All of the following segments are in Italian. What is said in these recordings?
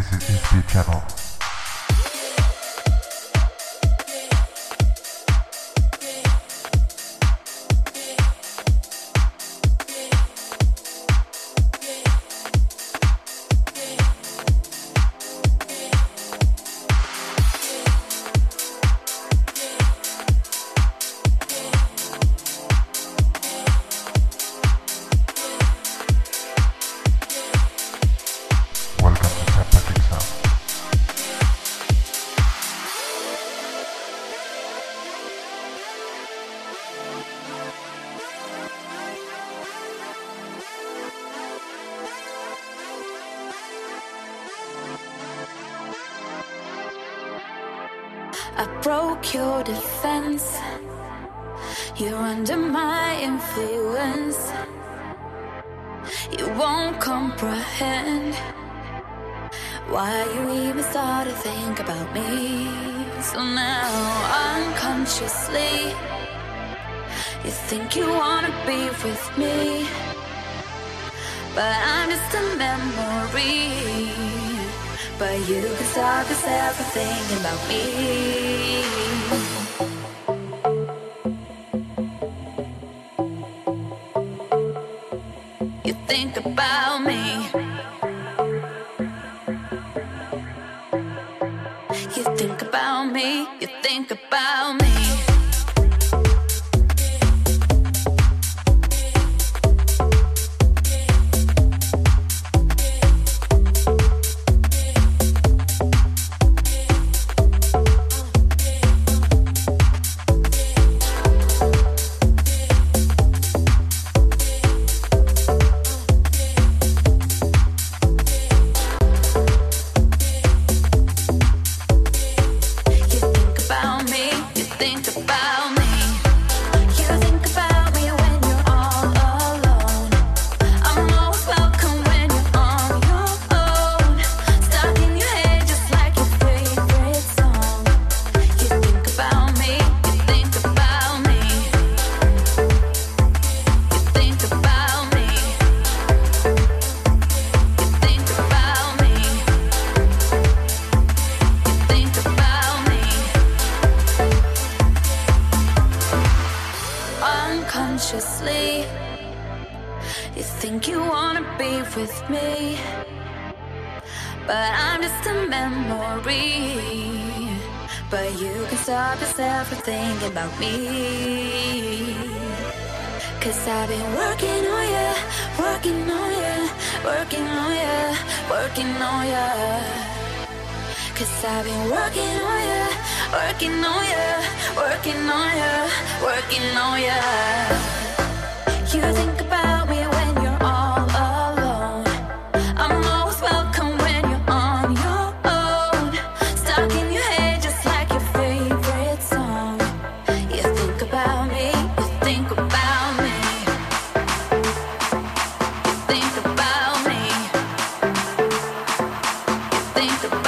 This is ESP channel. Think about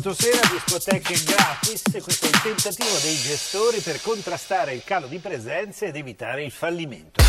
sabato sera, discoteche gratis, questo è il tentativo dei gestori per contrastare il calo di presenze ed evitare il fallimento.